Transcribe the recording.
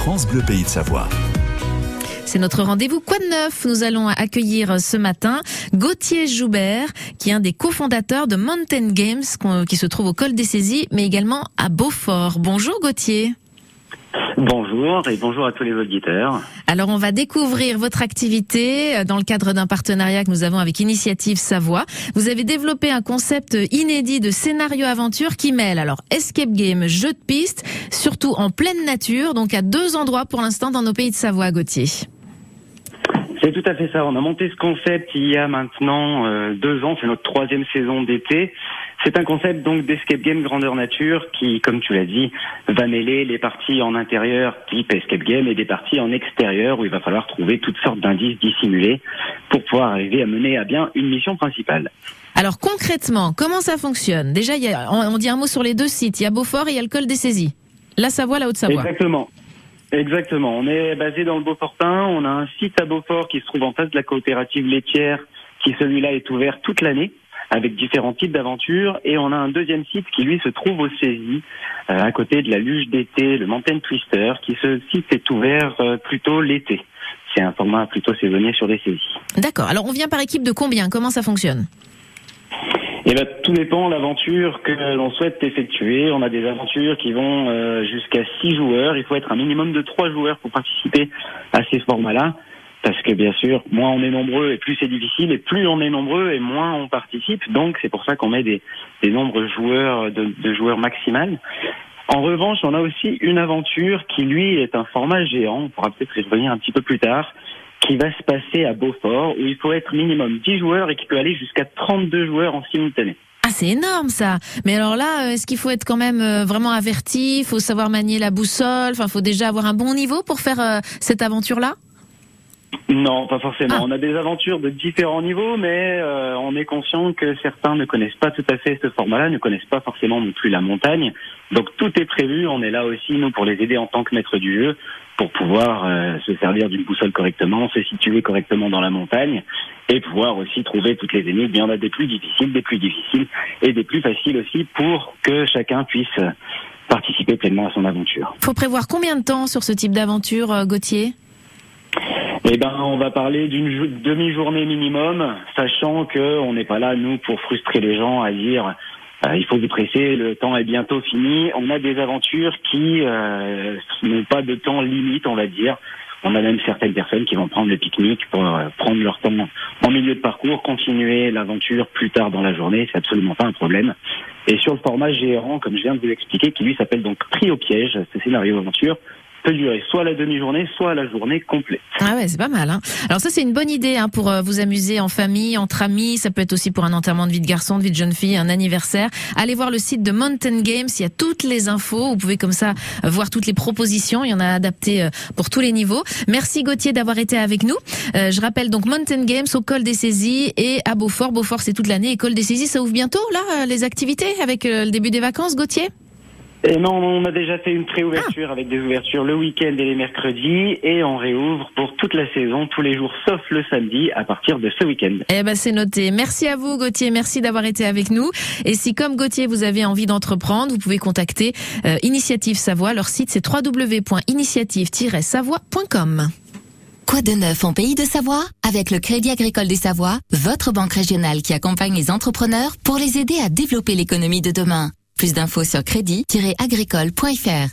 France Bleu Pays de Savoie. C'est notre rendez-vous Quoi de neuf Nous allons accueillir ce matin Gauthier Joubert, qui est un des cofondateurs de Mountain Games, qui se trouve au col des Saisies, mais également à Beaufort. Bonjour Gauthier. Bonjour et bonjour à tous les auditeurs. Alors on va découvrir votre activité euh, dans le cadre d'un partenariat que nous avons avec Initiative Savoie. Vous avez développé un concept inédit de scénario aventure qui mêle alors escape game, jeu de piste, surtout en pleine nature, donc à deux endroits pour l'instant dans nos pays de Savoie, Gauthier. C'est tout à fait ça. On a monté ce concept il y a maintenant euh, deux ans. C'est notre troisième saison d'été. C'est un concept donc d'escape game grandeur nature qui, comme tu l'as dit, va mêler les parties en intérieur type escape game et des parties en extérieur où il va falloir trouver toutes sortes d'indices dissimulés pour pouvoir arriver à mener à bien une mission principale. Alors concrètement, comment ça fonctionne? Déjà, il y a, on, dit un mot sur les deux sites. Il y a Beaufort et il y a le col des saisies. La Savoie, la Haute-Savoie. Exactement. Exactement. On est basé dans le Beaufortin. On a un site à Beaufort qui se trouve en face de la coopérative laitière, qui celui-là est ouvert toute l'année avec différents types d'aventures. Et on a un deuxième site qui lui se trouve au Saisie, euh, à côté de la luge d'été, le Mountain Twister, qui ce site est ouvert euh, plutôt l'été. C'est un format plutôt saisonnier sur les saisies. D'accord. Alors on vient par équipe de combien? Comment ça fonctionne? Eh ben, tout dépend de l'aventure que l'on souhaite effectuer. On a des aventures qui vont euh, jusqu'à six joueurs. Il faut être un minimum de trois joueurs pour participer à ces formats-là. Parce que bien sûr, moins on est nombreux et plus c'est difficile, et plus on est nombreux et moins on participe. Donc c'est pour ça qu'on met des, nombres joueurs de, de joueurs maximal. En revanche, on a aussi une aventure qui lui est un format géant. On pourra peut-être y revenir un petit peu plus tard qui va se passer à Beaufort, où il faut être minimum 10 joueurs et qui peut aller jusqu'à 32 joueurs en simultané. Ah, c'est énorme ça. Mais alors là, euh, est-ce qu'il faut être quand même euh, vraiment averti? Il faut savoir manier la boussole? Enfin, il faut déjà avoir un bon niveau pour faire euh, cette aventure-là? Non, pas forcément. Ah. On a des aventures de différents niveaux, mais on est conscient que certains ne connaissent pas tout à fait ce format-là, ne connaissent pas forcément non plus la montagne. Donc tout est prévu. On est là aussi, nous, pour les aider en tant que maître du jeu, pour pouvoir euh, se servir d'une boussole correctement, se situer correctement dans la montagne et pouvoir aussi trouver toutes les énigmes. Il y en a des plus difficiles, des plus difficiles et des plus faciles aussi pour que chacun puisse participer pleinement à son aventure. Faut prévoir combien de temps sur ce type d'aventure, euh, Gauthier? Eh ben, on va parler d'une demi-journée minimum, sachant que on n'est pas là nous pour frustrer les gens à dire euh, il faut vous presser, le temps est bientôt fini. On a des aventures qui euh, n'ont pas de temps limite, on va dire. On a même certaines personnes qui vont prendre le pique-nique pour euh, prendre leur temps en milieu de parcours, continuer l'aventure plus tard dans la journée. C'est absolument pas un problème. Et sur le format géant, comme je viens de vous l'expliquer, qui lui s'appelle donc Prix au piège, ce scénario aventure, peut durer soit la demi-journée, soit la journée complète. Ah ouais, c'est pas mal. Hein. Alors ça, c'est une bonne idée hein, pour euh, vous amuser en famille, entre amis. Ça peut être aussi pour un enterrement de vie de garçon, de vie de jeune fille, un anniversaire. Allez voir le site de Mountain Games. Il y a toutes les infos. Vous pouvez comme ça euh, voir toutes les propositions. Il y en a adapté euh, pour tous les niveaux. Merci Gauthier d'avoir été avec nous. je rappelle donc Mountain Games au col des saisies et à Beaufort. Beaufort, c'est toute l'année. Et col des saisies, ça ouvre bientôt là les activités avec le début des vacances, Gauthier? Et non, on a déjà fait une préouverture ah. avec des ouvertures le week-end et les mercredis et on réouvre pour toute la saison, tous les jours sauf le samedi à partir de ce week-end. Eh ben c'est noté. Merci à vous Gauthier, merci d'avoir été avec nous. Et si comme Gauthier vous avez envie d'entreprendre, vous pouvez contacter euh, Initiative Savoie. Leur site c'est www.initiative-savoie.com. Quoi de neuf en pays de Savoie? Avec le Crédit Agricole des Savoie, votre banque régionale qui accompagne les entrepreneurs pour les aider à développer l'économie de demain. Plus d'infos sur crédit-agricole.fr.